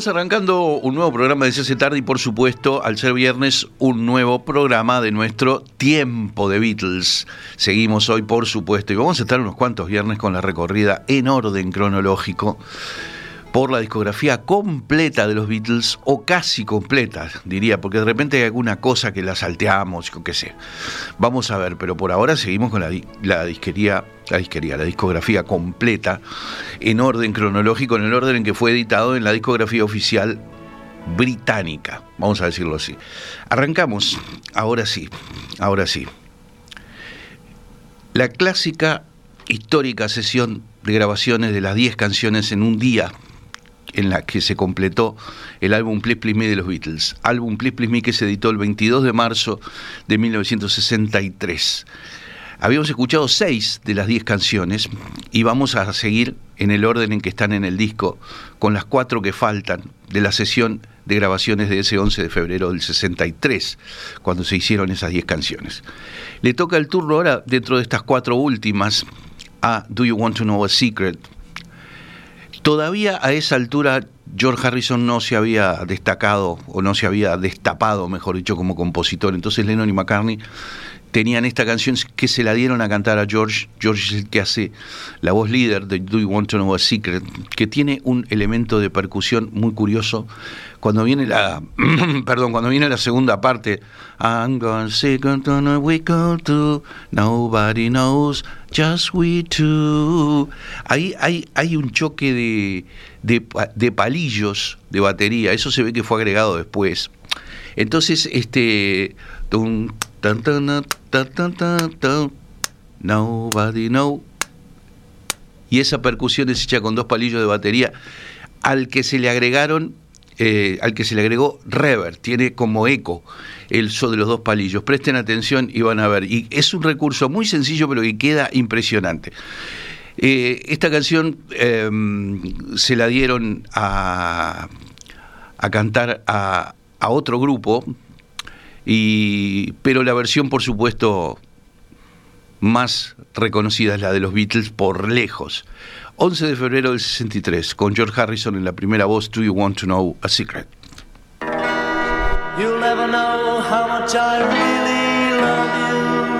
Estamos arrancando un nuevo programa de CC Tarde y por supuesto, al ser viernes, un nuevo programa de nuestro Tiempo de Beatles. Seguimos hoy, por supuesto, y vamos a estar unos cuantos viernes con la recorrida en orden cronológico por la discografía completa de los Beatles, o casi completa, diría, porque de repente hay alguna cosa que la salteamos, o qué sé. Vamos a ver, pero por ahora seguimos con la, la disquería, la disquería, la discografía completa, en orden cronológico, en el orden en que fue editado en la discografía oficial británica, vamos a decirlo así. Arrancamos, ahora sí, ahora sí. La clásica histórica sesión de grabaciones de las 10 canciones en un día en la que se completó el álbum Please Please Me de los Beatles. Álbum Please Please Me que se editó el 22 de marzo de 1963. Habíamos escuchado seis de las diez canciones y vamos a seguir en el orden en que están en el disco con las cuatro que faltan de la sesión de grabaciones de ese 11 de febrero del 63, cuando se hicieron esas diez canciones. Le toca el turno ahora, dentro de estas cuatro últimas, a Do You Want to Know a Secret, Todavía a esa altura George Harrison no se había destacado o no se había destapado, mejor dicho, como compositor. Entonces Lennon y McCartney tenían esta canción que se la dieron a cantar a George. George es el que hace la voz líder de Do You Want to Know a Secret, que tiene un elemento de percusión muy curioso. Cuando viene la, perdón, cuando viene la segunda parte, I'm going secret on we go to, nobody knows, just we two. Ahí hay un choque de, de, de palillos de batería, eso se ve que fue agregado después. Entonces, este, Nobody know. Y esa percusión es hecha con dos palillos de batería al que se le agregaron, eh, al que se le agregó reverb, tiene como eco el so de los dos palillos. Presten atención y van a ver. Y es un recurso muy sencillo, pero que queda impresionante. Eh, esta canción em, se la dieron a, cantar a, otro grupo pero la versión, por supuesto, más reconocida es la de los Beatles por lejos. 11 de febrero del 63, con George Harrison en la primera voz, Do You Want to Know a Secret? You'll never know how much I really love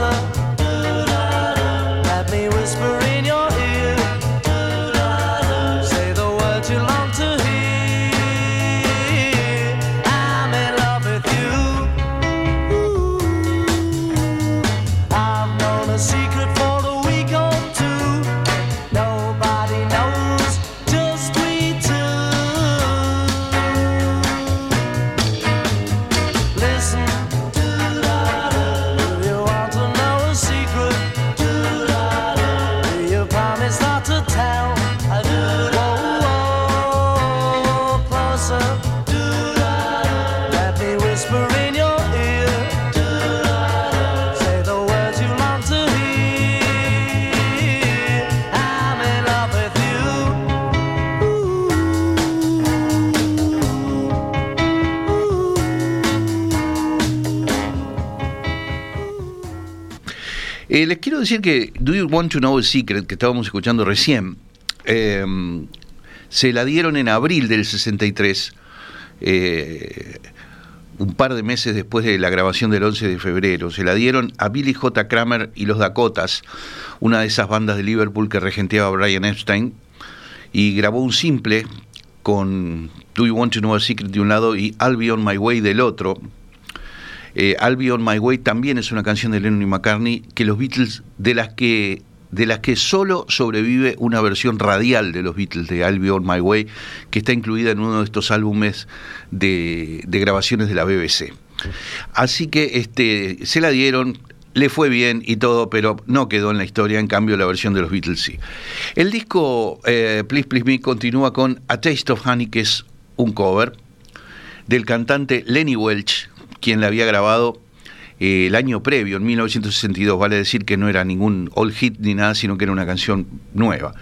answer Eh, les quiero decir que Do You Want to Know a Secret, que estábamos escuchando recién, eh, se la dieron en abril del 63, eh, un par de meses después de la grabación del 11 de febrero. Se la dieron a Billy J. Kramer y los Dakotas, una de esas bandas de Liverpool que regenteaba Brian Epstein, y grabó un simple con Do You Want to Know a Secret de un lado y I'll Be On My Way del otro. Eh, I'll Be On My Way también es una canción de Lennon y McCartney que los Beatles, de las que de las que solo sobrevive una versión radial de los Beatles de I'll Be On My Way, que está incluida en uno de estos álbumes de, de grabaciones de la BBC. Así que este, se la dieron, le fue bien y todo, pero no quedó en la historia, en cambio la versión de los Beatles sí. El disco eh, Please Please Me continúa con A Taste of Honey, que es un cover del cantante Lenny Welch, quien la había grabado eh, el año previo, en 1962, vale decir que no era ningún all hit ni nada, sino que era una canción nueva.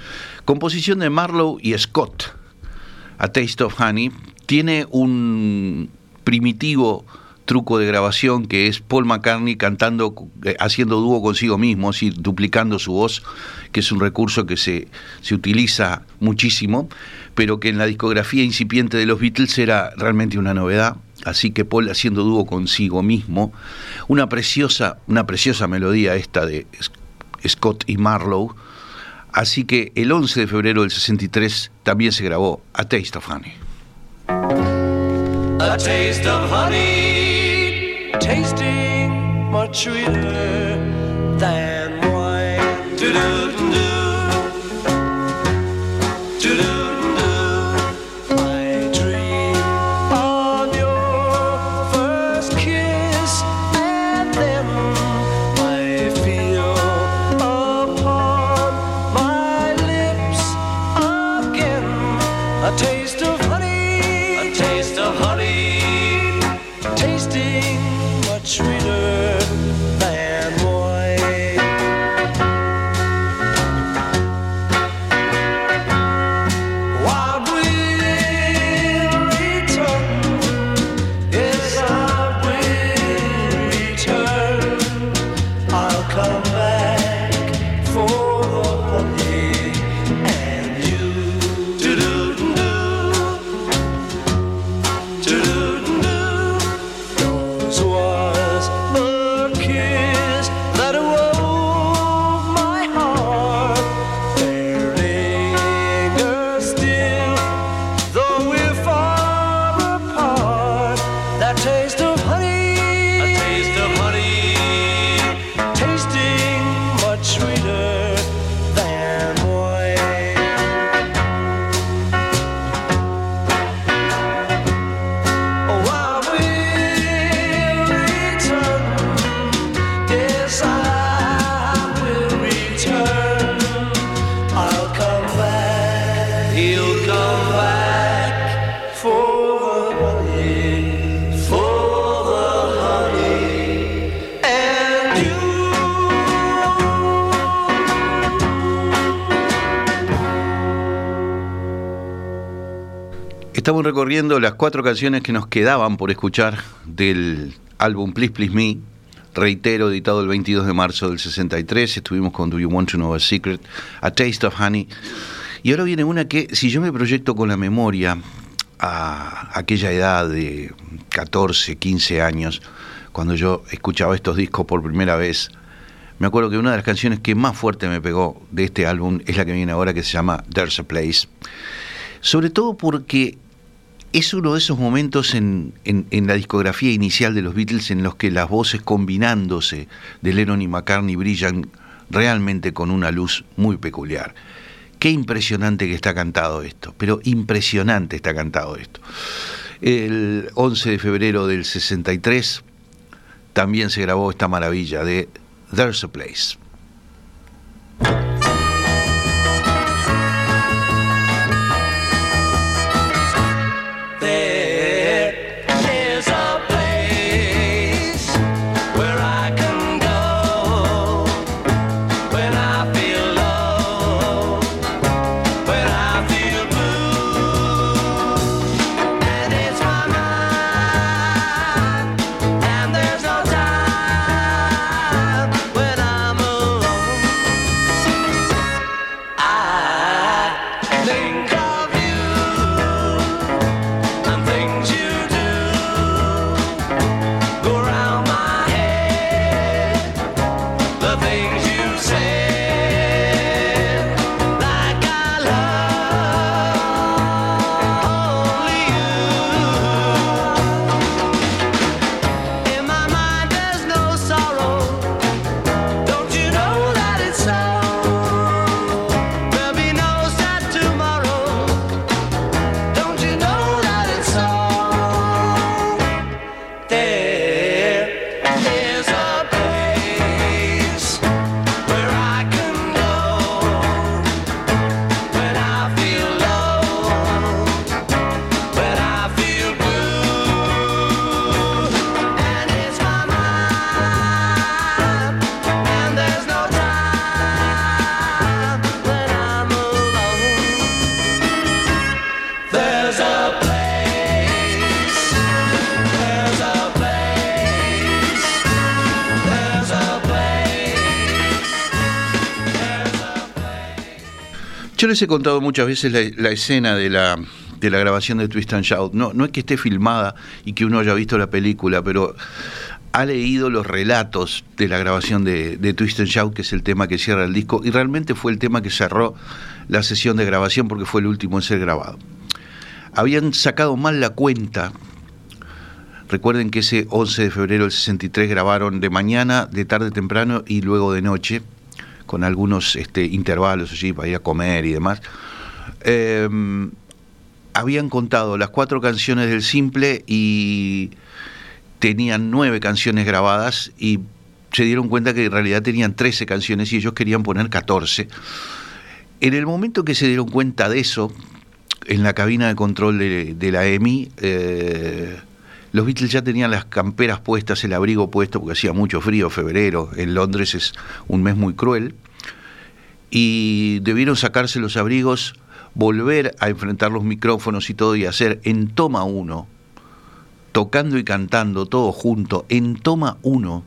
Composición de Marlowe y Scott, A Taste of Honey, tiene un primitivo truco de grabación que es Paul McCartney cantando, eh, haciendo dúo consigo mismo, así, duplicando su voz, que es un recurso que se, se utiliza muchísimo, pero que en la discografía incipiente de los Beatles era realmente una novedad. Así que Paul haciendo dúo consigo mismo, una preciosa, una preciosa melodía esta de Scott y Marlowe. Así que el 11 de febrero del 63 también se grabó A Taste of Honey. A taste of honey, tasting much sweeter Estamos recorriendo las cuatro canciones que nos quedaban por escuchar del álbum Please Please Me, reitero, editado el 22 de marzo del 63. Estuvimos con Do You Want to Know a Secret, A Taste of Honey. Y ahora viene una que, si yo me proyecto con la memoria a aquella edad de 14, 15 años, cuando yo escuchaba estos discos por primera vez, me acuerdo que una de las canciones que más fuerte me pegó de este álbum es la que viene ahora, que se llama There's a Place. Sobre todo porque es uno de esos momentos en, la discografía inicial de los Beatles en los que las voces combinándose de Lennon y McCartney brillan realmente con una luz muy peculiar. Qué impresionante que está cantado esto, pero impresionante está cantado esto. El 11 de febrero del 63 también se grabó esta maravilla de There's a Place. Les he contado muchas veces la, escena de la, de la grabación de Twist and Shout. No, no es que esté filmada y que uno haya visto la película, pero ha leído los relatos de la grabación de, de Twist and Shout, que es el tema que cierra el disco, y realmente fue el tema que cerró la sesión de grabación porque fue el último en ser grabado. Habían sacado mal la cuenta. Recuerden que ese 11 de febrero del 63 grabaron de mañana, de tarde temprano y luego de noche, con algunos este, intervalos allí para ir a comer y demás. Eh, habían contado las cuatro canciones del simple y tenían nueve canciones grabadas y se dieron cuenta que en realidad tenían 13 canciones y ellos querían poner 14. En el momento que se dieron cuenta de eso, en la cabina de control de, de la EMI, eh, los Beatles ya tenían las camperas puestas, el abrigo puesto, porque hacía mucho frío, febrero, en Londres es un mes muy cruel, y debieron sacarse los abrigos, volver a enfrentar los micrófonos y todo, y hacer en toma uno, tocando y cantando todo junto, en toma uno,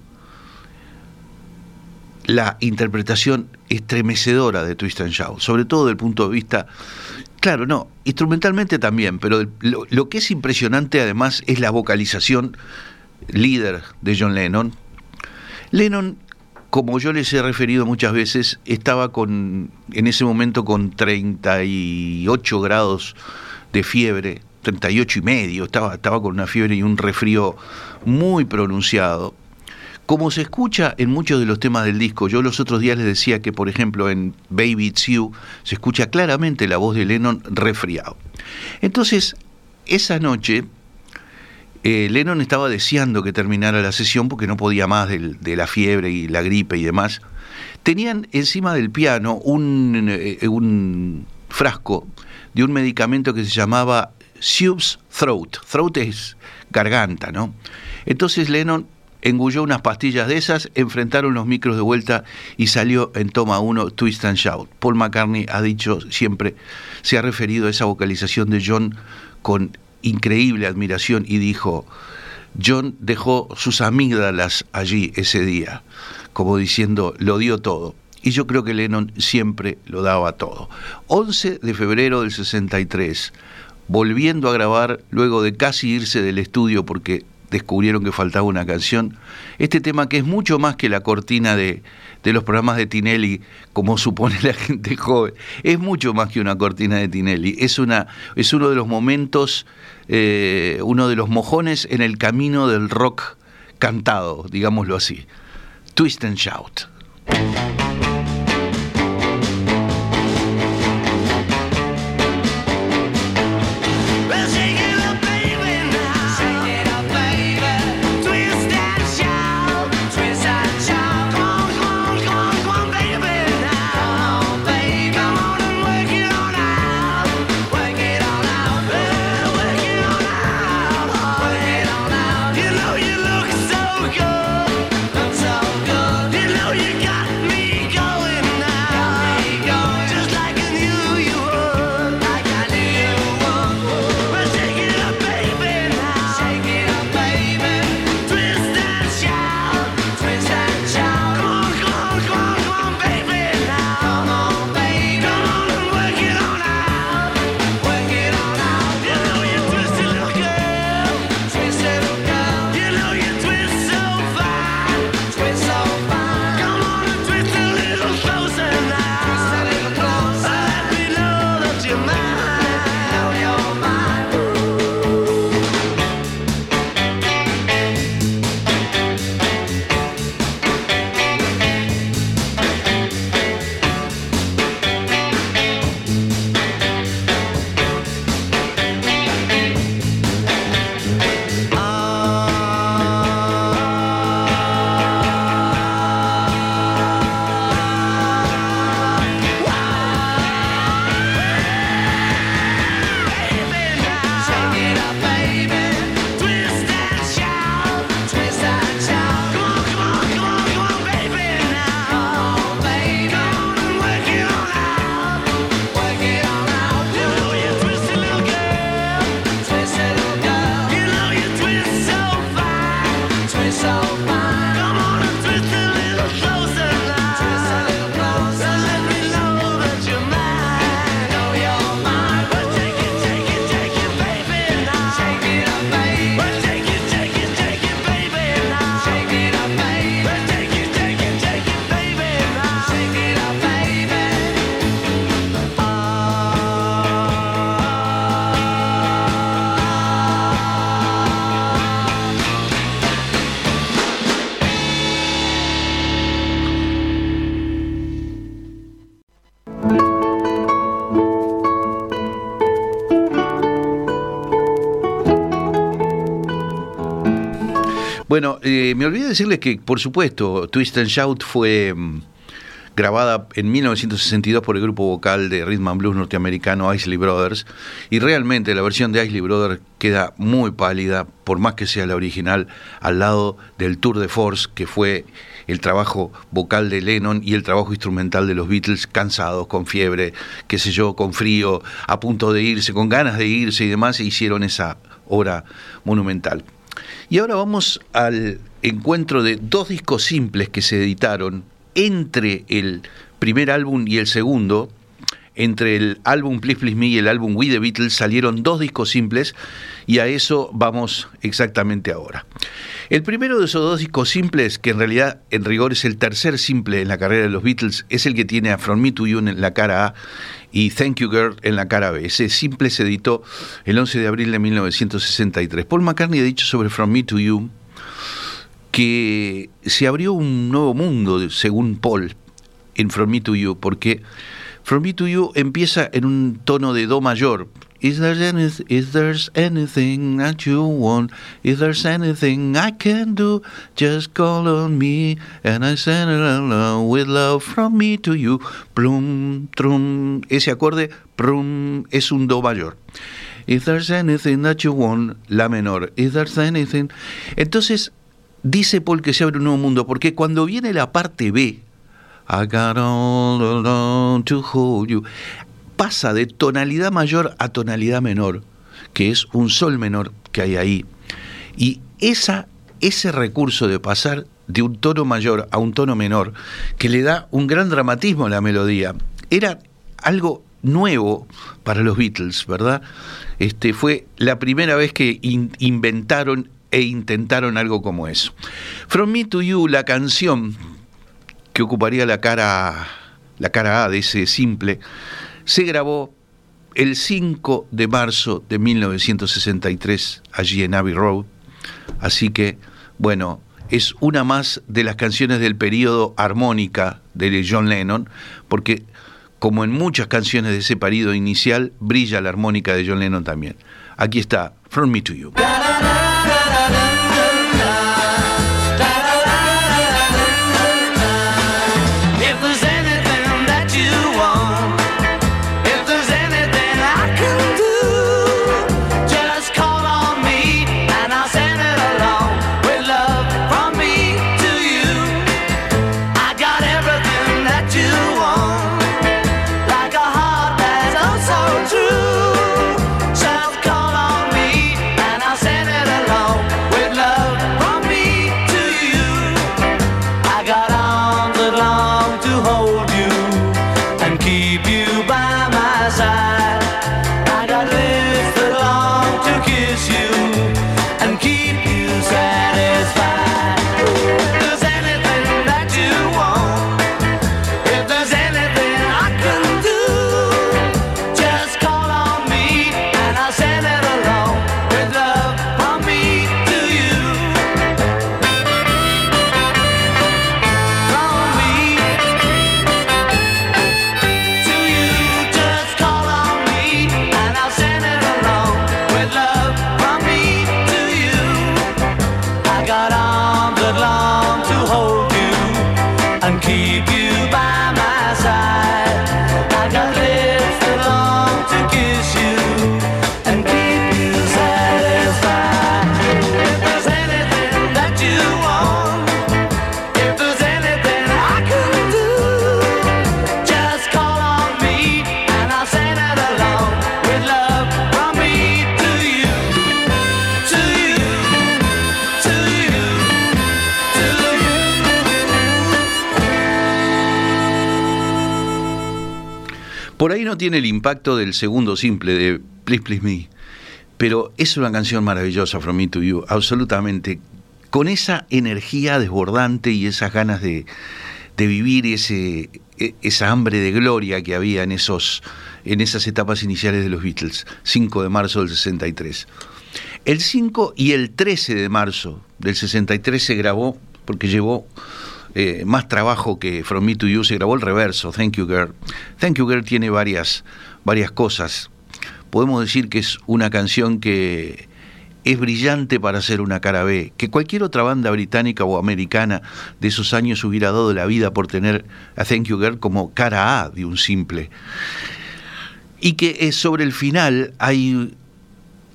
la interpretación estremecedora de Twist and Shout, sobre todo desde el punto de vista, claro, no, instrumentalmente también, pero lo, que es impresionante además es la vocalización líder de John Lennon. Lennon, como yo les he referido muchas veces, estaba con, en ese momento con 38 grados de fiebre, 38 y medio, estaba, estaba con una fiebre y un resfrío muy pronunciado como se escucha en muchos de los temas del disco, yo los otros días les decía que, por ejemplo, en Baby It's You se escucha claramente la voz de Lennon resfriado. Entonces, esa noche, eh, Lennon estaba deseando que terminara la sesión porque no podía más de la fiebre y la gripe y demás. Tenían encima del piano un, eh, un frasco de un medicamento que se llamaba Subes Throat. Throat es garganta, ¿no? Entonces Lennon engulló unas pastillas de esas, enfrentaron los micros de vuelta y salió en toma uno Twist and Shout. Paul McCartney ha dicho siempre, se ha referido a esa vocalización de John con increíble admiración y dijo, John dejó sus amígdalas allí ese día, como diciendo, lo dio todo. Y yo creo que Lennon siempre lo daba todo. 11 de febrero del 63, volviendo a grabar luego de casi irse del estudio porque descubrieron que faltaba una canción. Este tema que es mucho más que la cortina de, de, los programas de Tinelli, como supone la gente joven, es mucho más que una cortina de Tinelli. Es, una, es uno de los momentos, eh, uno de los mojones en el camino del rock cantado, digámoslo así. Twist and Shout. Bueno, eh, me olvidé decirles que, por supuesto, Twist and Shout fue mm, grabada en 1962 por el grupo vocal de Rhythm and Blues norteamericano Isley Brothers, y realmente la versión de Isley Brothers queda muy pálida, por más que sea la original, al lado del Tour de Force, que fue el trabajo vocal de Lennon y el trabajo instrumental de los Beatles, cansados, con fiebre, qué sé yo, con frío, a punto de irse, con ganas de irse y demás, e hicieron esa obra monumental. Y ahora vamos al encuentro de dos discos simples que se editaron entre el primer álbum y el segundo. Entre el álbum Please Please Me y el álbum We the Beatles salieron dos discos simples y a eso vamos exactamente ahora. El primero de esos dos discos simples, que en realidad en rigor es el tercer simple en la carrera de los Beatles, es el que tiene a From Me to You en la cara A y Thank You Girl en la cara B. Ese simple se editó el 11 de abril de 1963. Paul McCartney ha dicho sobre From Me to You que se abrió un nuevo mundo, según Paul, en From Me to You, porque From Me to You empieza en un tono de Do mayor. Is there, any, is there anything that you want? Is there anything I can do? Just call on me and I send it along with love from me to you. Plum, trum. Ese acorde, prum, es un Do mayor. If there's anything that you want, la menor. If there's anything. Entonces, dice Paul que se abre un nuevo mundo, porque cuando viene la parte B, I got all alone to hold you, pasa de tonalidad mayor a tonalidad menor, que es un sol menor que hay ahí. Y esa, ese recurso de pasar de un tono mayor a un tono menor, que le da un gran dramatismo a la melodía, era algo nuevo para los Beatles, ¿verdad? Este, fue la primera vez que in- inventaron e intentaron algo como eso. From Me to You, la canción que ocuparía la cara, la cara A de ese simple, se grabó el 5 de marzo de 1963 allí en Abbey Road. Así que, bueno, es una más de las canciones del periodo armónica de John Lennon, porque como en muchas canciones de ese periodo inicial, brilla la armónica de John Lennon también. Aquí está, From Me to You. Por ahí no tiene el impacto del segundo simple de Please Please Me, pero es una canción maravillosa, From Me to You, absolutamente, con esa energía desbordante y esas ganas de, vivir ese, e- esa hambre de gloria que había en, esos, en esas etapas iniciales de los Beatles, 5 de marzo del 63. El 5 y el 13 de marzo del 63 se grabó, porque llevó eh, más trabajo que From Me to You, se grabó el reverso, Thank You Girl. Thank You Girl tiene varias, varias cosas. Podemos decir que es una canción que es brillante para hacer una cara B, que cualquier otra banda británica o americana de esos años hubiera dado la vida por tener a Thank You Girl como cara A de un simple. Y que eh, sobre el final hay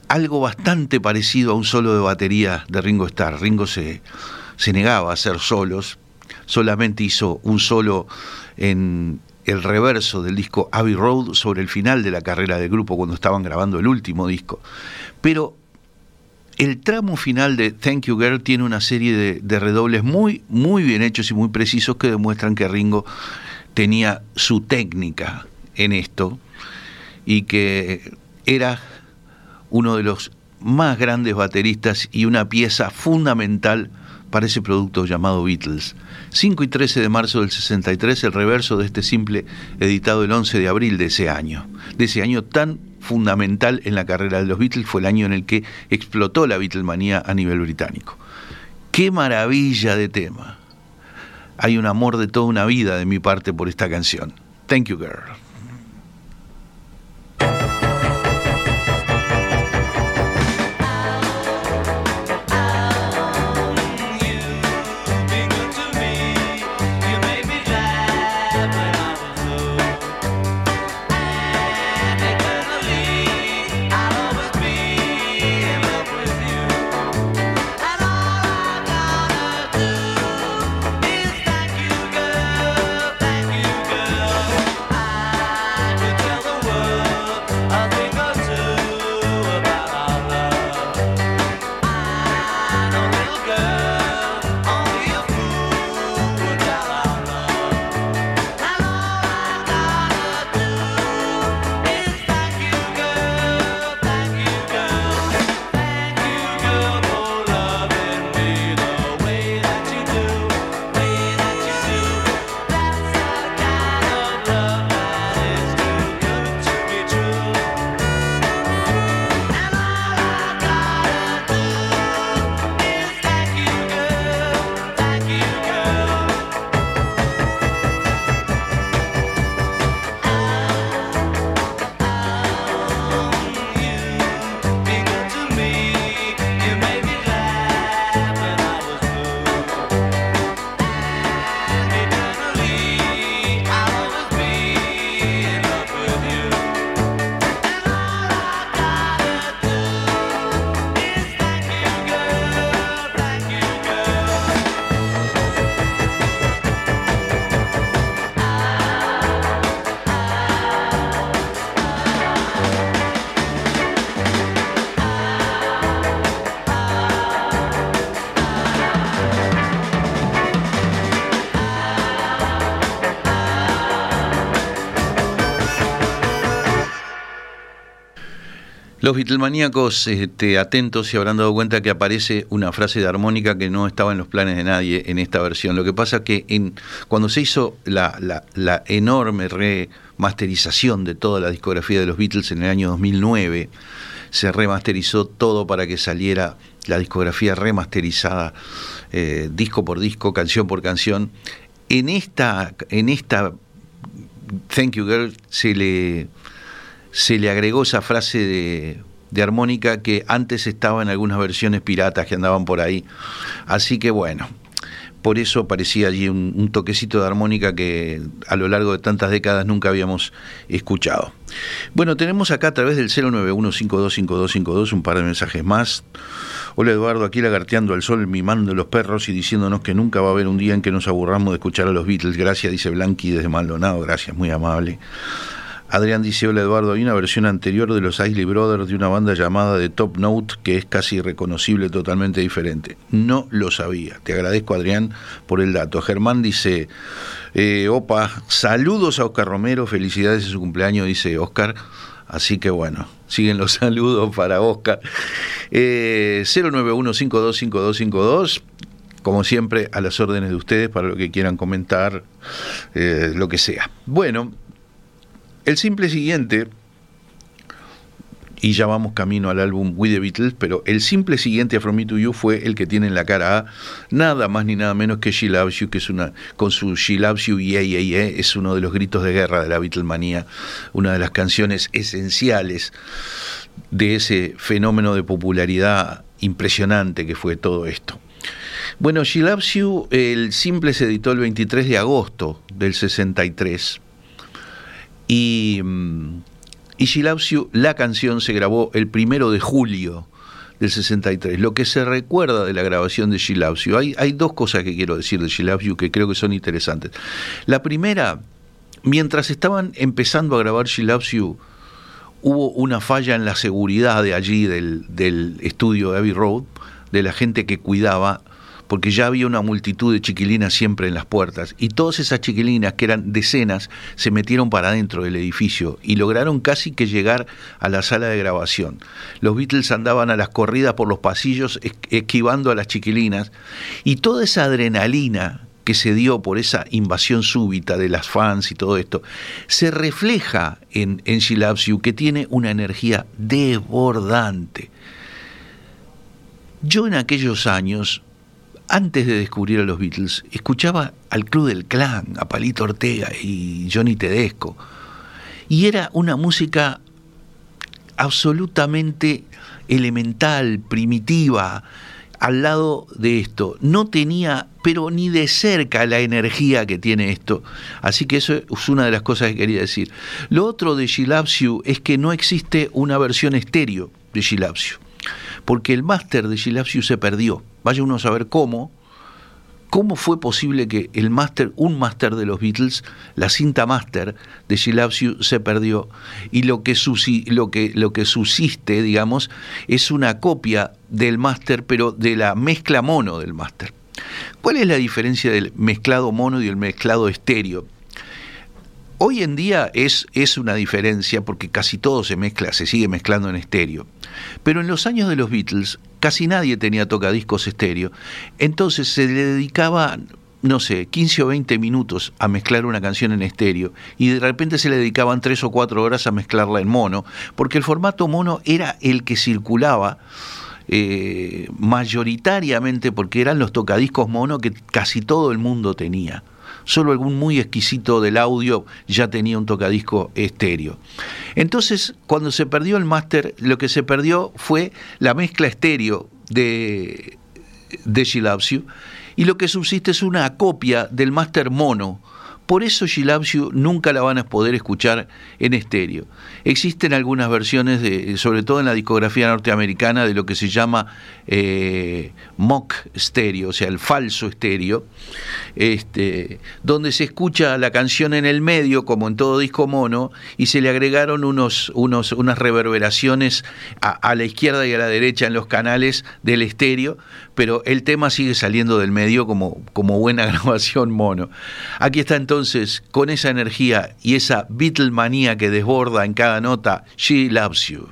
algo bastante parecido a un solo de batería de Ringo Starr. Ringo se, se negaba a hacer solos, solamente hizo un solo en el reverso del disco Abbey Road sobre el final de la carrera del grupo cuando estaban grabando el último disco. Pero el tramo final de Thank You Girl tiene una serie de, de, redobles muy, muy bien hechos y muy precisos que demuestran que Ringo tenía su técnica en esto y que era uno de los más grandes bateristas y una pieza fundamental para ese producto llamado Beatles. 5 y 13 de marzo del 63, el reverso de este simple editado el 11 de abril de ese año, de ese año tan fundamental en la carrera de los Beatles, fue el año en el que explotó la Beatlemanía a nivel británico. ¡Qué maravilla de tema! Hay un amor de toda una vida de mi parte por esta canción. Thank you, girl. Los Beatlemaníacos este, atentos se habrán dado cuenta que aparece una frase de armónica que no estaba en los planes de nadie en esta versión. Lo que pasa que en, cuando se hizo la, la, la enorme remasterización de toda la discografía de los Beatles en el año 2009, se remasterizó todo para que saliera la discografía remasterizada, eh, disco por disco, canción por canción. En esta, en esta Thank You Girl se le se le agregó esa frase de, de, armónica que antes estaba en algunas versiones piratas que andaban por ahí. Así que bueno, por eso parecía allí un, un, toquecito de armónica que a lo largo de tantas décadas nunca habíamos escuchado. Bueno, tenemos acá a través del 091525252 un par de mensajes más. Hola Eduardo, aquí lagarteando al sol, mimando los perros y diciéndonos que nunca va a haber un día en que nos aburramos de escuchar a los Beatles. Gracias, dice Blanqui desde Maldonado. Gracias, muy amable. Adrián dice, hola Eduardo, hay una versión anterior de los Isley Brothers de una banda llamada The Top Note que es casi irreconocible, totalmente diferente. No lo sabía. Te agradezco Adrián por el dato. Germán dice, eh, opa, saludos a Oscar Romero, felicidades en su cumpleaños, dice Oscar. Así que bueno, siguen los saludos para Oscar. Eh, 091525252 como siempre, a las órdenes de ustedes para lo que quieran comentar, eh, lo que sea. Bueno, el simple siguiente, y ya vamos camino al álbum We the Beatles, pero el simple siguiente a From Me to You fue el que tiene en la cara A nada más ni nada menos que She Loves You, que es una, con su She Loves You, yeah, yeah, yeah, es uno de los gritos de guerra de la Beatlemanía, una de las canciones esenciales de ese fenómeno de popularidad impresionante que fue todo esto. Bueno, She Loves You, el simple se editó el 23 de agosto del 63. Y, mm, y You, la canción se grabó el primero de julio del 63. Lo que se recuerda de la grabación de You, hay, hay dos cosas que quiero decir de You que creo que son interesantes. La primera, mientras estaban empezando a grabar You, hubo una falla en la seguridad de allí, del, del estudio de Abbey Road, de la gente que cuidaba, porque ya había una multitud de chiquilinas siempre en las puertas, y todas esas chiquilinas, que eran decenas, se metieron para adentro del edificio y lograron casi que llegar a la sala de grabación. Los Beatles andaban a las corridas por los pasillos es- esquivando a las chiquilinas, y toda esa adrenalina que se dio por esa invasión súbita de las fans y todo esto, se refleja en, en She You, que tiene una energía desbordante. Yo en aquellos años, antes de descubrir a los Beatles, escuchaba al Club del Clan, a Palito Ortega y Johnny Tedesco. Y era una música absolutamente elemental, primitiva, al lado de esto. No tenía, pero ni de cerca, la energía que tiene esto. Así que eso es una de las cosas que quería decir. Lo otro de She es que no existe una versión estéreo de She. Porque el máster de You se perdió. Vaya uno a saber cómo, ¿Cómo fue posible que el máster, un máster de los Beatles, la cinta máster de You se perdió y lo que, lo que, lo que subsiste, digamos, es una copia del máster, pero de la mezcla mono del máster? ¿Cuál es la diferencia del mezclado mono y el mezclado estéreo? Hoy en día es, es una diferencia porque casi todo se mezcla, se sigue mezclando en estéreo. Pero en los años de los Beatles casi nadie tenía tocadiscos estéreo. Entonces se le dedicaba, no sé, 15 o 20 minutos a mezclar una canción en estéreo y de repente se le dedicaban 3 o 4 horas a mezclarla en mono, porque el formato mono era el que circulaba eh, mayoritariamente porque eran los tocadiscos mono que casi todo el mundo tenía. Solo algún muy exquisito del audio ya tenía un tocadisco estéreo. Entonces, cuando se perdió el máster, lo que se perdió fue la mezcla estéreo de, de She You, y lo que subsiste es una copia del máster mono. Por eso You nunca la van a poder escuchar en estéreo. Existen algunas versiones, sobre todo en la discografía norteamericana, de lo que se llama eh, mock stereo, o sea, el falso estéreo, este, donde se escucha la canción en el medio, como en todo disco mono, y se le agregaron unos, unas reverberaciones a, a la izquierda y a la derecha en los canales del estéreo, pero el tema sigue saliendo del medio como, como buena grabación mono. Aquí está entonces, con esa energía y esa Beatlemanía que desborda en cada nota, She Loves You.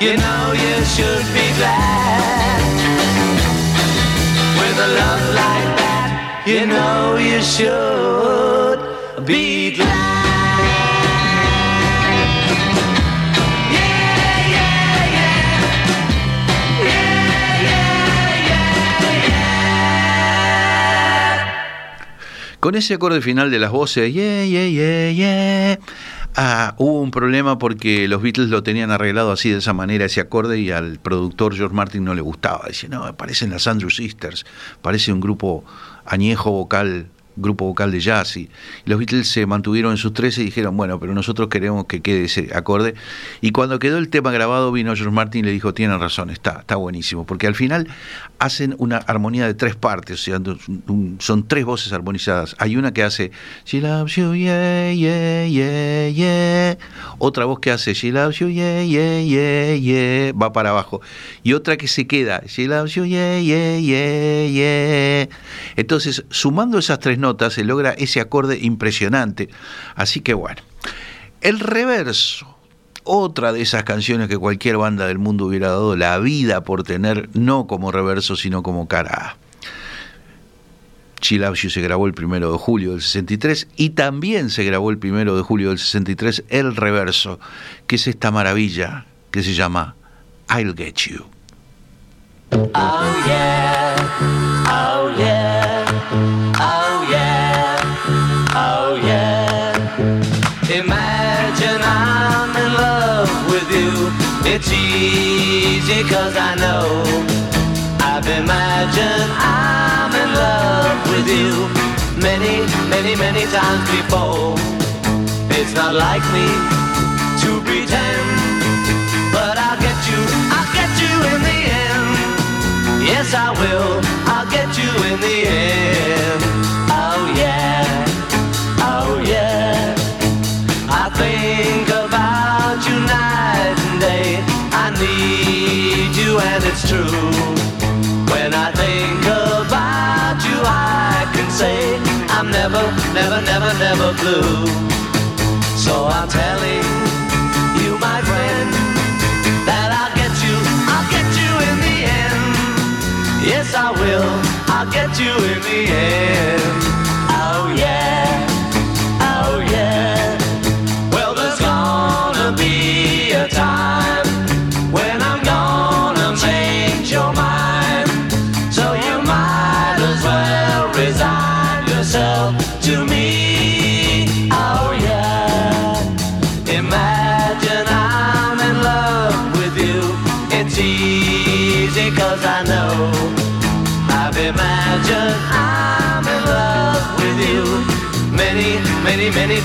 You know you should be glad. You know you should be glad. Con ese acorde final de las voces, yeah, yeah, yeah, yeah, ah, hubo un problema porque los Beatles lo tenían arreglado así de esa manera, ese acorde, y al productor George Martin no le gustaba. Dice, no, parecen las Andrew Sisters, parece un grupo añejo vocal, grupo vocal de jazz. Y, los Beatles se mantuvieron en sus tres y dijeron, bueno, pero nosotros queremos que quede ese acorde. Y cuando quedó el tema grabado, vino George Martin y le dijo, tienen razón, está, está buenísimo, porque al final hacen una armonía de tres partes, o sea, son tres voces armonizadas. Hay una que hace She loves you. Otra voz que hace She loves you, va para abajo. Y otra que se queda She loves you, yeah, yeah. Entonces, sumando esas tres notas, se logra ese acorde impresionante. Así que bueno. El reverso otra de esas canciones que cualquier banda del mundo hubiera dado la vida por tener, no como reverso, sino como cara A. Loves You se grabó el primero de julio del 63 y también se grabó el primero de julio del 63 el reverso, que es esta maravilla que se llama I'll Get You. Oh yeah, times before. It's not like me to pretend, but I'll get you, I'll get you in the end. Yes, I will. I'll get you in the end. Never, never, blue. So I'm telling you, my friend, that I'll get you, I'll get you in the end. Yes, I will. I'll get you in the end.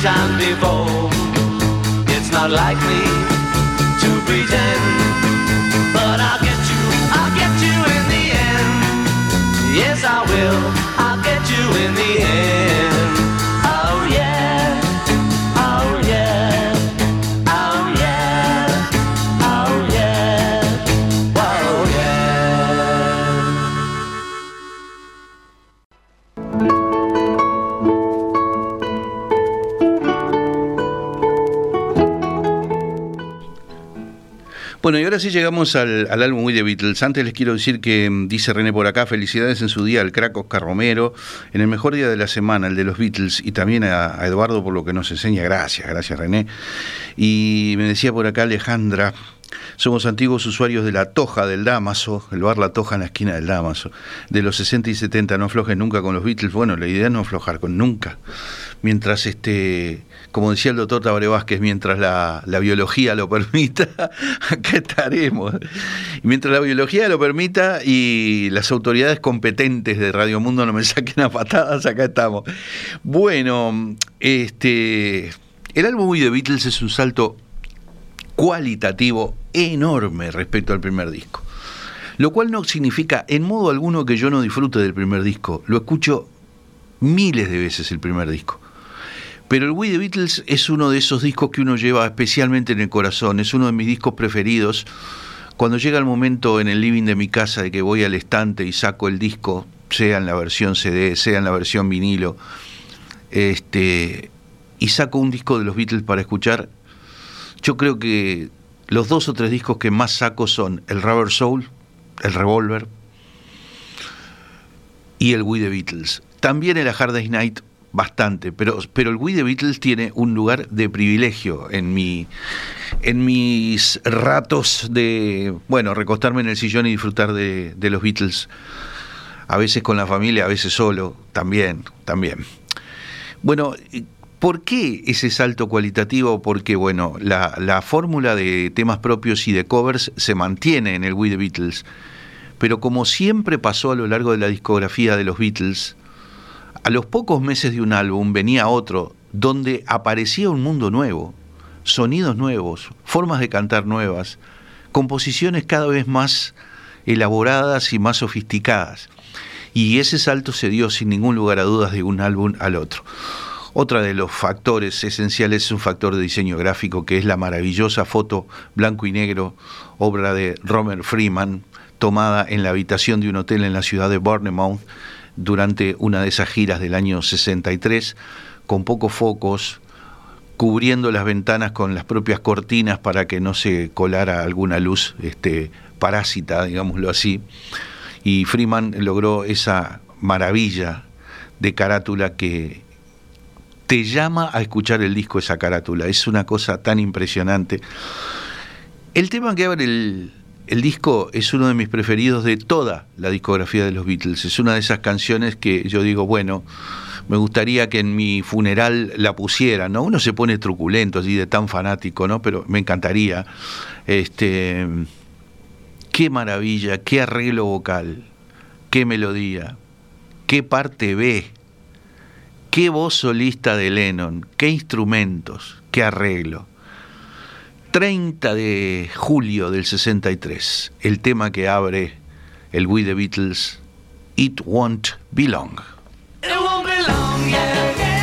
Times before. It's not like me to pretend, Bueno, y ahora sí llegamos al, álbum We The Beatles. Antes les quiero decir que mm, dice René por acá, felicidades en su día al crack Oscar Romero, en el mejor día de la semana, el de los Beatles, y también a, a Eduardo por lo que nos enseña. Gracias, gracias René. Y me decía por acá Alejandra, somos antiguos usuarios de la Toja del Damaso, el bar La Toja en la esquina del Damaso, de los 60 y 70, no aflojes nunca con los Beatles. Bueno, la idea es no aflojar con nunca. Mientras, este, como decía el doctor Tabaré Vázquez, mientras la, biología lo permita, acá estaremos. Y mientras la biología lo permita y las autoridades competentes de Radio Mundo no me saquen a patadas, acá estamos. Bueno, este, el álbum The Beatles es un salto cualitativo enorme respecto al primer disco. Lo cual no significa en modo alguno que yo no disfrute del primer disco. Lo escucho miles de veces el primer disco. Pero el We The Beatles es uno de esos discos que uno lleva especialmente en el corazón. Es uno de mis discos preferidos. Cuando llega el momento en el living de mi casa de que voy al estante y saco el disco, sea en la versión CD, sea en la versión vinilo, este, y saco un disco de los Beatles para escuchar. Yo creo que los dos o tres discos que más saco son el Rubber Soul, el Revolver y el We the Beatles. También el A Hard Day's Night bastante, pero, pero el We the Beatles tiene un lugar de privilegio en mi en mis ratos de, bueno, recostarme en el sillón y disfrutar de, de los Beatles. A veces con la familia, a veces solo, también, también. Bueno, ¿por qué ese salto cualitativo? Porque, bueno, la, la fórmula de temas propios y de covers se mantiene en el We the Beatles. Pero como siempre pasó a lo largo de la discografía de los Beatles, a los pocos meses de un álbum venía otro donde aparecía un mundo nuevo, sonidos nuevos, formas de cantar nuevas, composiciones cada vez más elaboradas y más sofisticadas. Y ese salto se dio sin ningún lugar a dudas de un álbum al otro. Otra de los factores esenciales es un factor de diseño gráfico que es la maravillosa foto blanco y negro, obra de Romer Freeman, tomada en la habitación de un hotel en la ciudad de Bournemouth durante una de esas giras del año 63, con pocos focos, cubriendo las ventanas con las propias cortinas para que no se colara alguna luz este, parásita, digámoslo así. Y Freeman logró esa maravilla de carátula que te llama a escuchar el disco, esa carátula. Es una cosa tan impresionante. El tema que abre el, el disco es uno de mis preferidos de toda la discografía de los Beatles. Es una de esas canciones que yo digo, bueno, me gustaría que en mi funeral la pusiera, ¿no? Uno se pone truculento así de tan fanático, ¿no? Pero me encantaría. Este qué maravilla, qué arreglo vocal, qué melodía, qué parte B, qué voz solista de Lennon, qué instrumentos, qué arreglo. 30 de julio del 63, el tema que abre el We the Beatles, It Won't Be Long. It won't be long, yeah,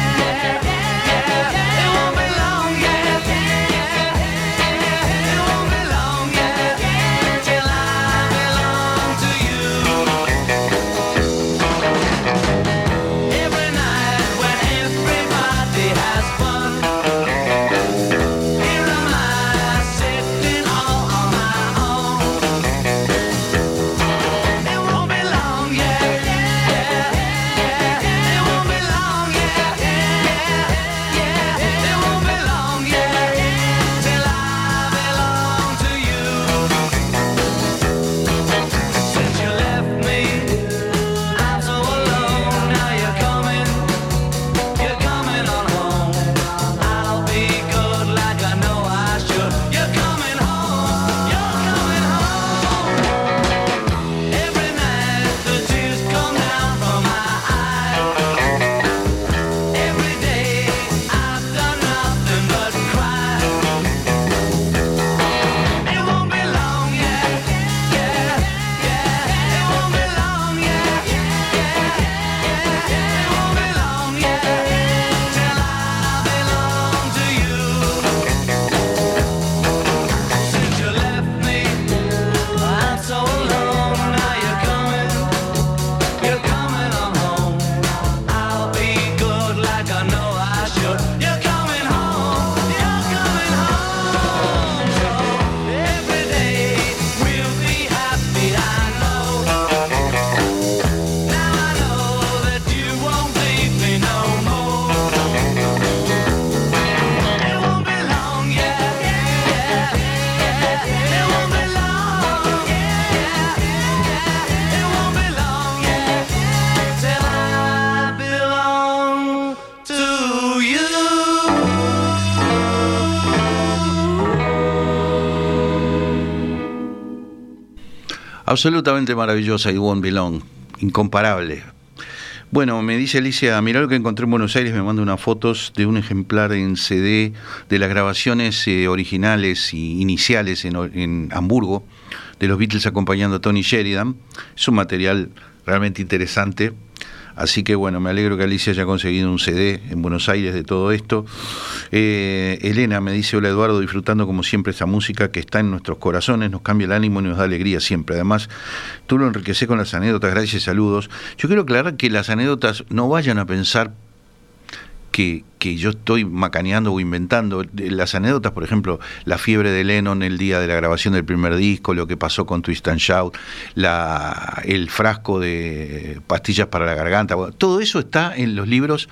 Absolutamente maravillosa y Won't Be Long, incomparable. Bueno, me dice Alicia, mirá lo que encontré en Buenos Aires, me manda unas fotos de un ejemplar en CD de las grabaciones eh, originales y iniciales en, en Hamburgo, de los Beatles acompañando a Tony Sheridan. Es un material realmente interesante. Así que bueno, me alegro que Alicia haya conseguido un CD en Buenos Aires de todo esto. Eh, Elena me dice, hola Eduardo, disfrutando como siempre esta música que está en nuestros corazones, nos cambia el ánimo y nos da alegría siempre. Además, tú lo enriqueces con las anécdotas, gracias y saludos. Yo quiero aclarar que las anécdotas no vayan a pensar que, que yo estoy macaneando o inventando. Las anécdotas, por ejemplo, la fiebre de Lennon el día de la grabación del primer disco, lo que pasó con Twist and Shout, la, el frasco de pastillas para la garganta, todo eso está en los libros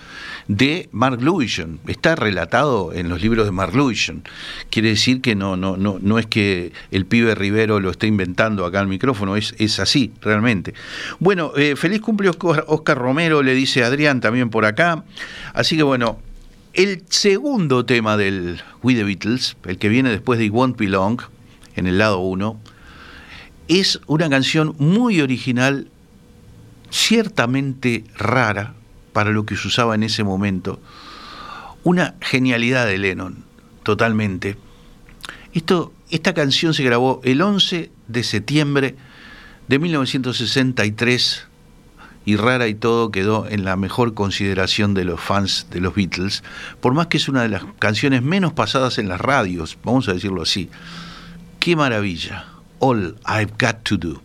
de Mark Lewison, está relatado en los libros de Mark Lewison. Quiere decir que no, no, no, no es que el pibe Rivero lo esté inventando acá al micrófono, es, es así, realmente. Bueno, eh, feliz cumpleaños Oscar, Oscar Romero, le dice Adrián también por acá. Así que bueno, el segundo tema del We the Beatles, el que viene después de It Won't Be Long, en el lado 1, es una canción muy original, ciertamente rara para lo que se usaba en ese momento. Una genialidad de Lennon, totalmente. Esto, esta canción se grabó el 11 de septiembre de 1963 y rara y todo quedó en la mejor consideración de los fans de los Beatles, por más que es una de las canciones menos pasadas en las radios, vamos a decirlo así. Qué maravilla. All I've Got to Do.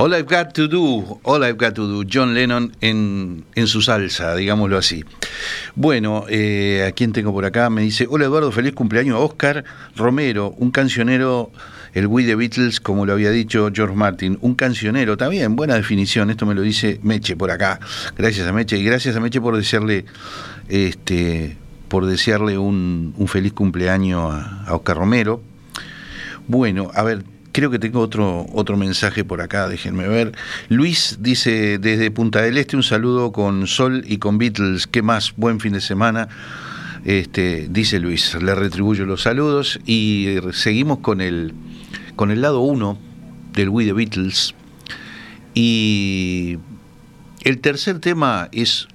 All I've Got to Do, All I've Got to Do, John Lennon en, en su salsa, digámoslo así. Bueno, eh, ¿a quién tengo por acá? Me dice, hola Eduardo, feliz cumpleaños, Oscar Romero, un cancionero, el We The Beatles, como lo había dicho George Martin, un cancionero, también, buena definición, esto me lo dice Meche por acá, gracias a Meche, y gracias a Meche por desearle, este, por desearle un, un feliz cumpleaños a, a Oscar Romero. Bueno, a ver, creo que tengo otro, otro mensaje por acá, déjenme ver. Luis dice desde Punta del Este un saludo con Sol y con Beatles. ¿Qué más? Buen fin de semana. Este, dice Luis, le retribuyo los saludos y eh, seguimos con el, con el lado 1 del We The Beatles. Y el tercer tema es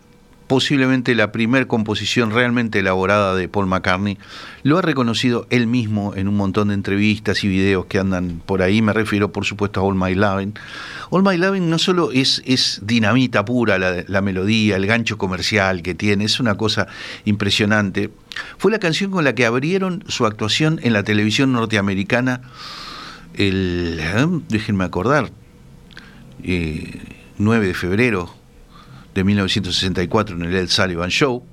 posiblemente la primer composición realmente elaborada de Paul McCartney. Lo ha reconocido él mismo en un montón de entrevistas y videos que andan por ahí. Me refiero, por supuesto, a All My Lovin'. All My Lovin' no solo es, dinamita pura la, melodía, el gancho comercial que tiene, es una cosa impresionante. Fue la canción con la que abrieron su actuación en la televisión norteamericana el, eh, déjenme acordar, eh, 9 de febrero de 1964 en el Ed Sullivan Show.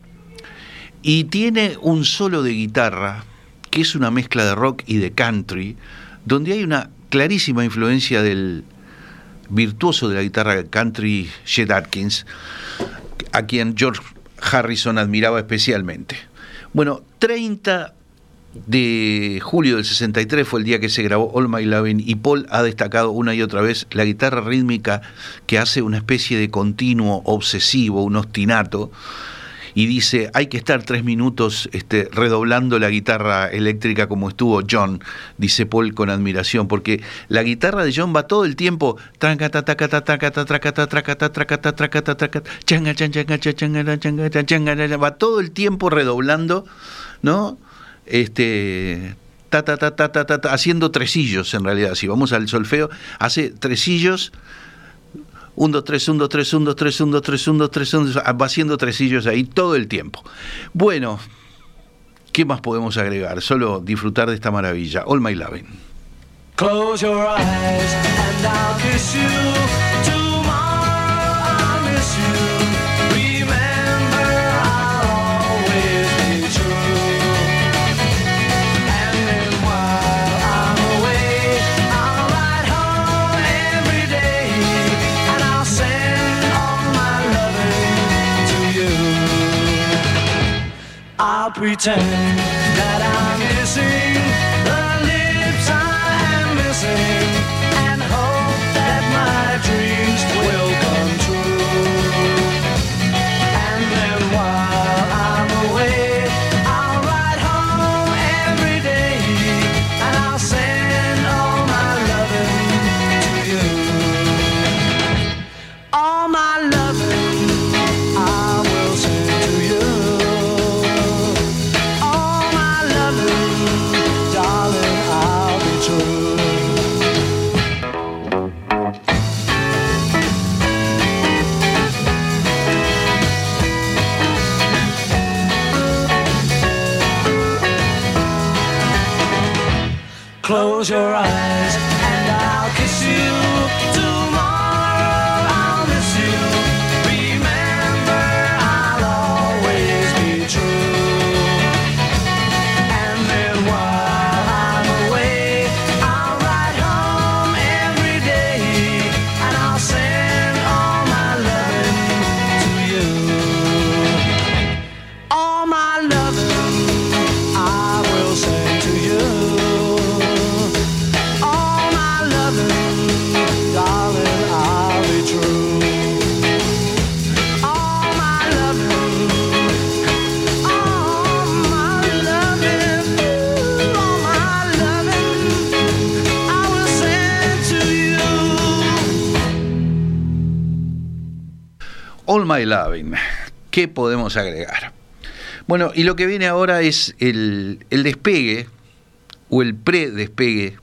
Y tiene un solo de guitarra, que es una mezcla de rock y de country, donde hay una clarísima influencia del virtuoso de la guitarra country, Chet Atkins, a quien George Harrison admiraba especialmente. Bueno, 30 de julio del 63 fue el día que se grabó All My Loving y Paul ha destacado una y otra vez la guitarra rítmica que hace una especie de continuo obsesivo, un ostinato y dice hay que estar tres minutos este, redoblando la guitarra eléctrica como estuvo John, dice Paul con admiración, porque la guitarra de John va todo el tiempo va todo el tiempo redoblando, ¿no? Este ta ta ta ta ta ta, ta, haciendo tresillos en realidad, si vamos al solfeo, hace tresillos 1, 2, 3, 1, 2, 3, 1, 2, 3, 1, 2, 3, 1, 2, 3, 1, va haciendo tresillos ahí todo el tiempo. Bueno, ¿qué más podemos agregar? Solo disfrutar de esta maravilla. All My Loving. Close your eyes and I'll kiss you. Pretend Close your eyes Loving. ¿Qué podemos agregar? Bueno, y lo que viene ahora es el, el despegue o el pre-despegue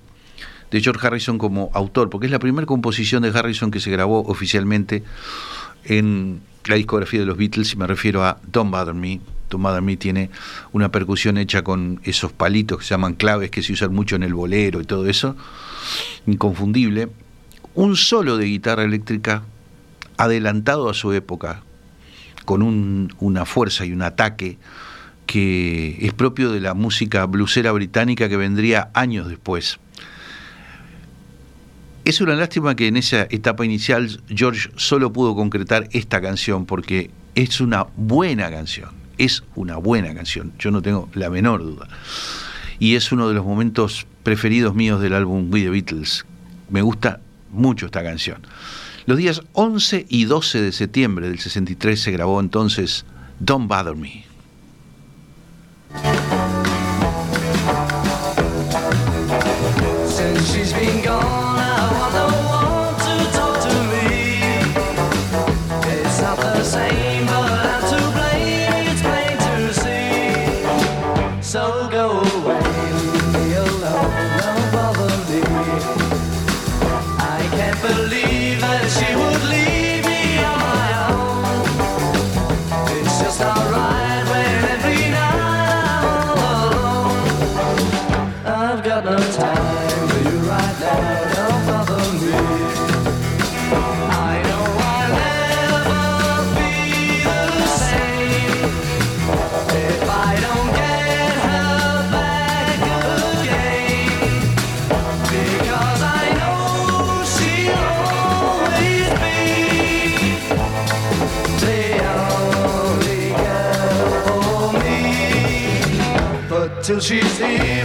de George Harrison como autor, porque es la primera composición de Harrison que se grabó oficialmente en la discografía de los Beatles, y me refiero a Don't Bother Me. Don't Bother Me tiene una percusión hecha con esos palitos que se llaman claves que se usan mucho en el bolero y todo eso, inconfundible. Un solo de guitarra eléctrica adelantado a su época, con un- una fuerza y un ataque que es propio de la música blusera británica que vendría años después. Es una lástima que en esa etapa inicial George solo pudo concretar esta canción porque es una buena canción, es una buena canción, yo no tengo la menor duda. Y es uno de los momentos preferidos míos del álbum We the Beatles. Me gusta mucho esta canción. Los días 11 y 12 de septiembre del 63 se grabó entonces Don't Bother Me. She's here,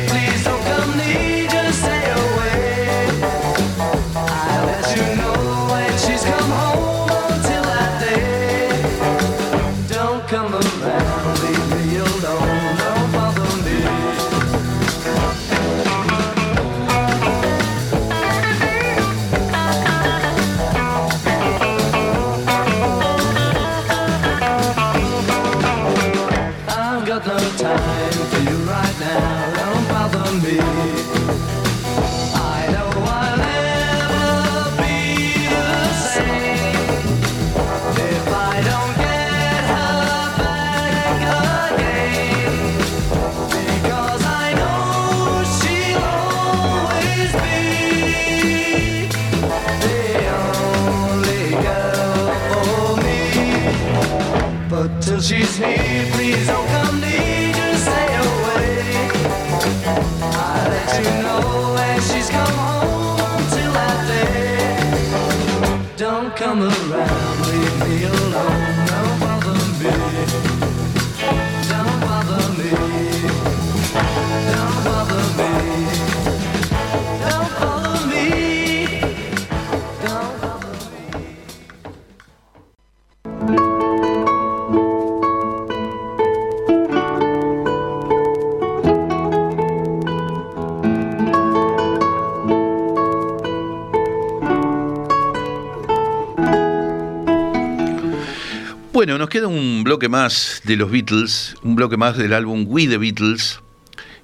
queda un bloque más de los Beatles, un bloque más del álbum We the Beatles,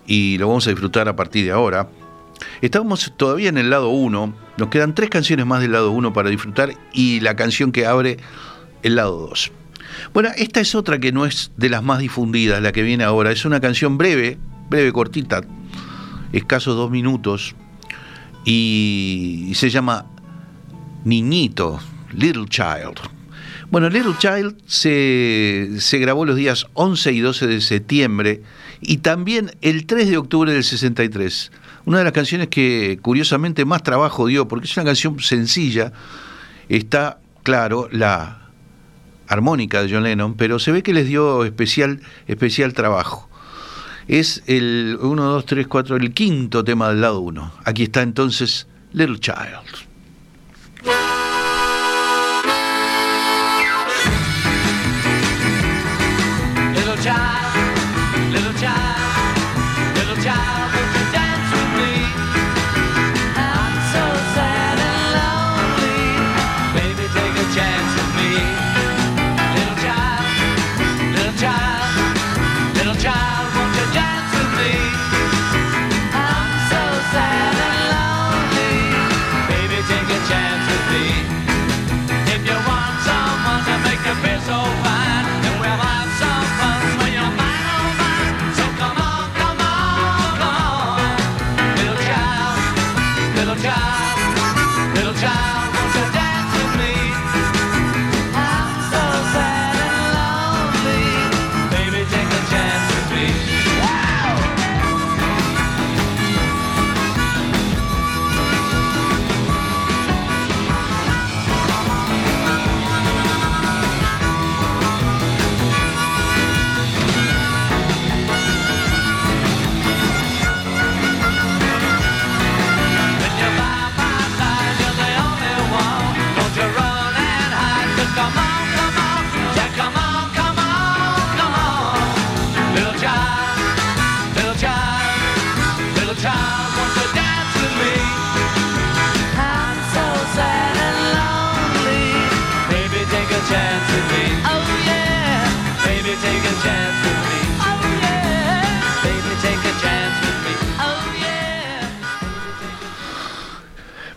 y lo vamos a disfrutar a partir de ahora. Estamos todavía en el lado 1, nos quedan tres canciones más del lado 1 para disfrutar y la canción que abre el lado 2. Bueno, esta es otra que no es de las más difundidas, la que viene ahora. Es una canción breve, breve, cortita, escasos dos minutos, y se llama Niñito, Little Child. Bueno, Little Child se, se grabó los días 11 y 12 de septiembre y también el 3 de octubre del 63. Una de las canciones que curiosamente más trabajo dio, porque es una canción sencilla, está, claro, la armónica de John Lennon, pero se ve que les dio especial, especial trabajo. Es el 1, 2, 3, 4, el quinto tema del lado 1. Aquí está entonces Little Child.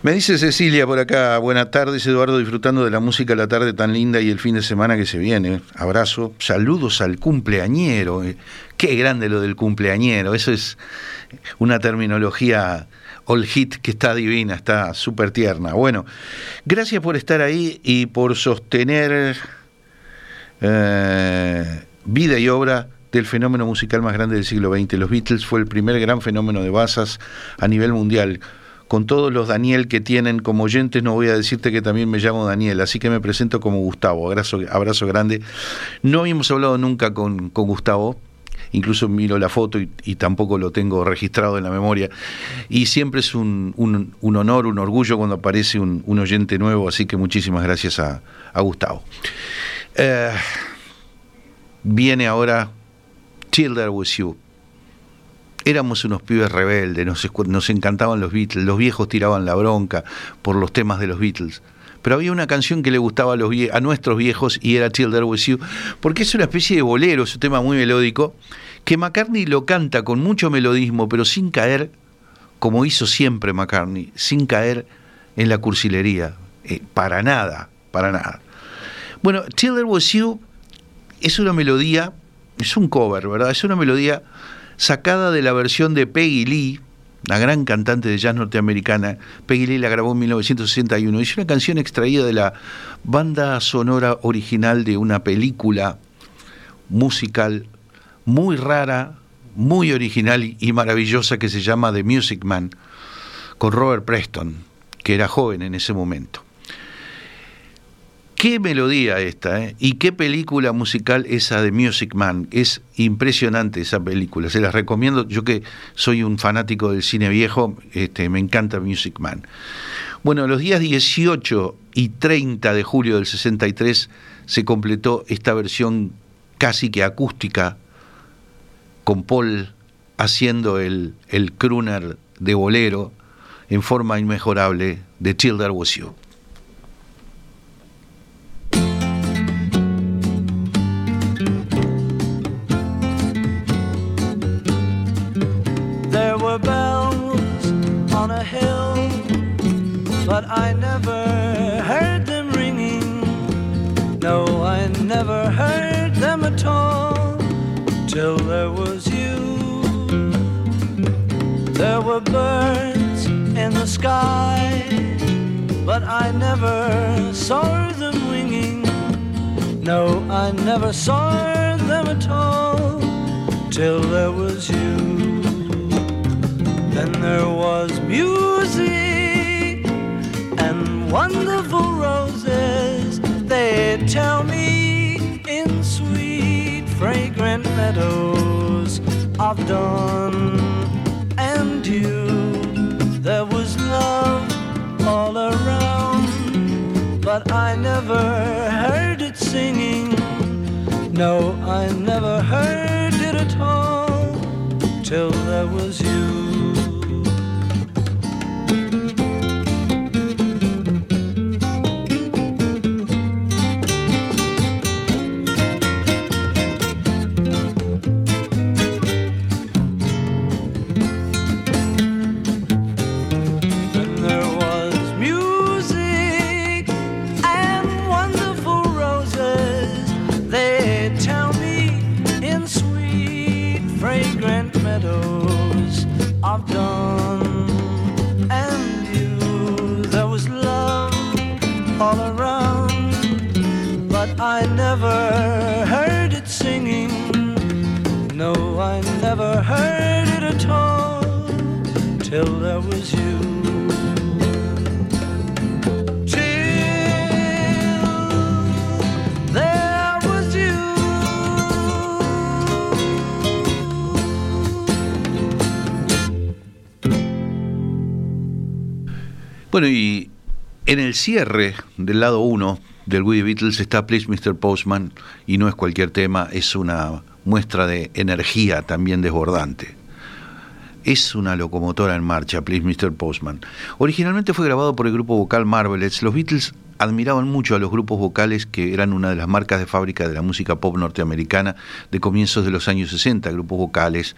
Me dice Cecilia por acá, buenas tardes Eduardo, disfrutando de la música la tarde tan linda y el fin de semana que se viene. Abrazo, saludos al cumpleañero. Eh, Qué grande lo del cumpleañero, eso es una terminología all hit que está divina, está súper tierna. Bueno, gracias por estar ahí y por sostener eh, vida y obra del fenómeno musical más grande del siglo XX. Los Beatles fue el primer gran fenómeno de masas a nivel mundial. Con todos los Daniel que tienen como oyentes, no voy a decirte que también me llamo Daniel, así que me presento como Gustavo. Abrazo, abrazo grande. No habíamos hablado nunca con, con Gustavo incluso miro la foto y, tampoco lo tengo registrado en la memoria. Y siempre es un, un- honor, un orgullo cuando aparece un, un oyente nuevo, así que muchísimas gracias a, a Gustavo. Eh, viene ahora There Was You. Éramos unos pibes rebeldes, nos, nos encantaban los Beatles, los viejos tiraban la bronca por los temas de los Beatles. Pero había una canción que le gustaba a, los vie- a nuestros viejos y era Till There Was You, porque es una especie de bolero, es un tema muy melódico, que McCartney lo canta con mucho melodismo, pero sin caer, como hizo siempre McCartney, sin caer en la cursilería, eh, para nada, para nada. Bueno, Till There You es una melodía, es un cover, ¿verdad? Es una melodía sacada de la versión de Peggy Lee, la gran cantante de jazz norteamericana. Peggy Lee la grabó en 1961. Es una canción extraída de la banda sonora original de una película musical muy rara, muy original y maravillosa que se llama The Music Man, con Robert Preston, que era joven en ese momento. Qué melodía esta, ¿eh? Y qué película musical esa de Music Man. Es impresionante esa película. Se las recomiendo. Yo que soy un fanático del cine viejo, este, me encanta Music Man. Bueno, los días 18 y 30 de julio del 63 se completó esta versión casi que acústica con Paul haciendo el, el crooner de bolero en forma inmejorable de There Was You. But I never heard them ringing. No, I never heard them at all till there was you. There were birds in the sky, but I never saw them winging. No, I never saw them at all till there was you. Then there was music wonderful roses. They tell me in sweet, fragrant meadows of dawn and dew. There was love all around, but I never heard it singing. No, I never heard it at all till there was you. Of dawn and you. There was love all around, but I never heard it singing. No, I never heard it at all till there was Bueno, y en el cierre del lado 1 del The Beatles está Please Mr. Postman, y no es cualquier tema, es una muestra de energía también desbordante. Es una locomotora en marcha, Please Mr. Postman. Originalmente fue grabado por el grupo vocal Marvelettes. Los Beatles admiraban mucho a los grupos vocales que eran una de las marcas de fábrica de la música pop norteamericana de comienzos de los años 60, grupos vocales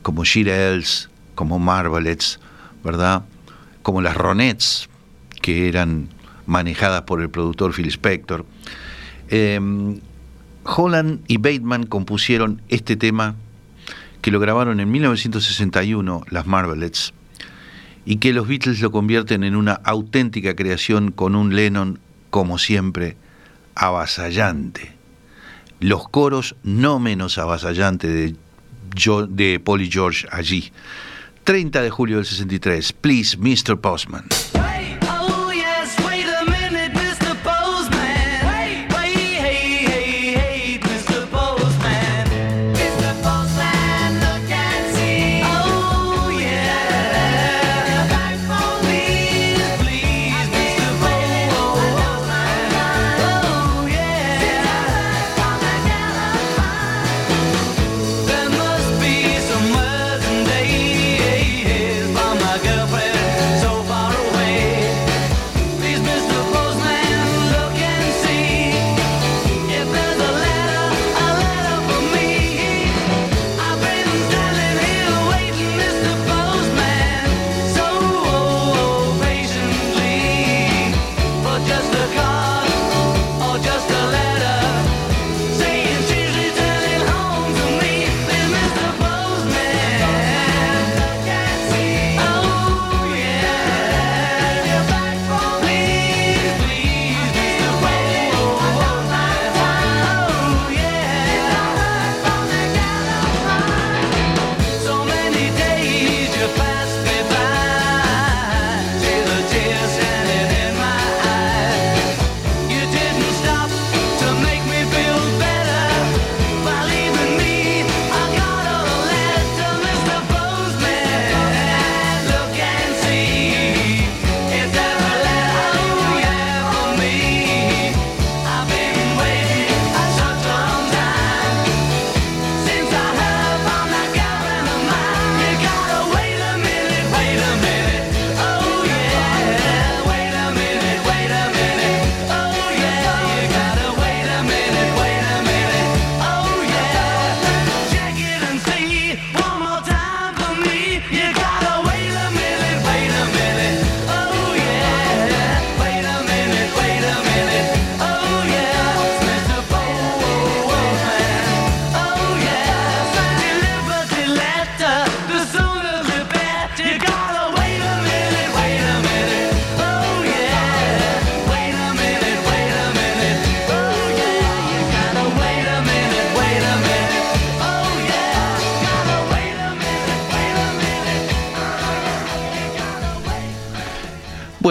como Shirelles, como Marvelettes, ¿verdad? Como las Ronettes, que eran manejadas por el productor Phil Spector. Eh, Holland y Bateman compusieron este tema que lo grabaron en 1961, las Marvelettes, y que los Beatles lo convierten en una auténtica creación con un Lennon, como siempre, avasallante. Los coros no menos avasallantes de, de Paul y George allí. 30 de julio del 63, Please, Mr. Postman.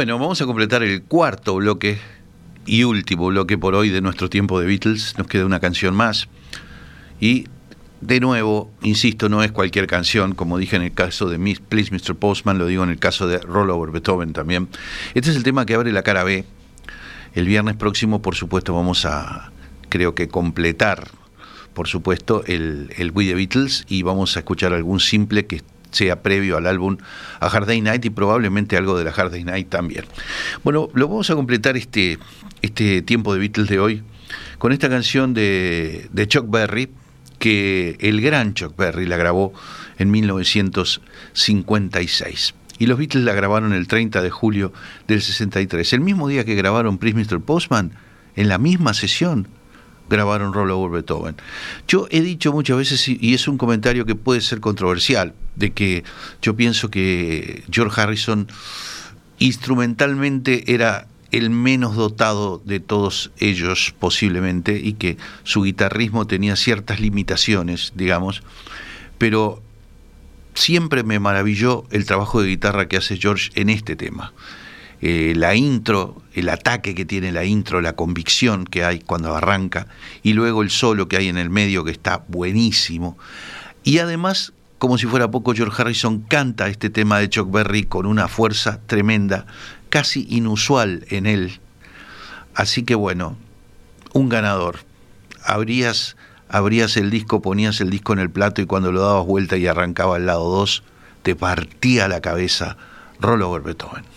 Bueno, vamos a completar el cuarto bloque y último bloque por hoy de nuestro tiempo de Beatles. Nos queda una canción más. Y de nuevo, insisto, no es cualquier canción, como dije en el caso de Miss, Please Mr. Postman, lo digo en el caso de Roll Over Beethoven también. Este es el tema que abre la cara B. El viernes próximo, por supuesto, vamos a, creo que, completar, por supuesto, el, el We the Beatles y vamos a escuchar algún simple que sea previo al álbum A Hard Day Night y probablemente algo de la Hard Day Night también. Bueno, lo vamos a completar este, este tiempo de Beatles de hoy con esta canción de, de Chuck Berry, que el gran Chuck Berry la grabó en 1956. Y los Beatles la grabaron el 30 de julio del 63. El mismo día que grabaron Please Mr. Postman, en la misma sesión, grabaron Over Beethoven. Yo he dicho muchas veces, y es un comentario que puede ser controversial, de que yo pienso que George Harrison instrumentalmente era el menos dotado de todos ellos posiblemente y que su guitarrismo tenía ciertas limitaciones, digamos, pero siempre me maravilló el trabajo de guitarra que hace George en este tema. Eh, la intro, el ataque que tiene la intro, la convicción que hay cuando arranca, y luego el solo que hay en el medio que está buenísimo. Y además, como si fuera poco, George Harrison canta este tema de Chuck Berry con una fuerza tremenda, casi inusual en él. Así que bueno, un ganador. Abrías, abrías el disco, ponías el disco en el plato y cuando lo dabas vuelta y arrancaba al lado 2, te partía la cabeza Roll Over Beethoven.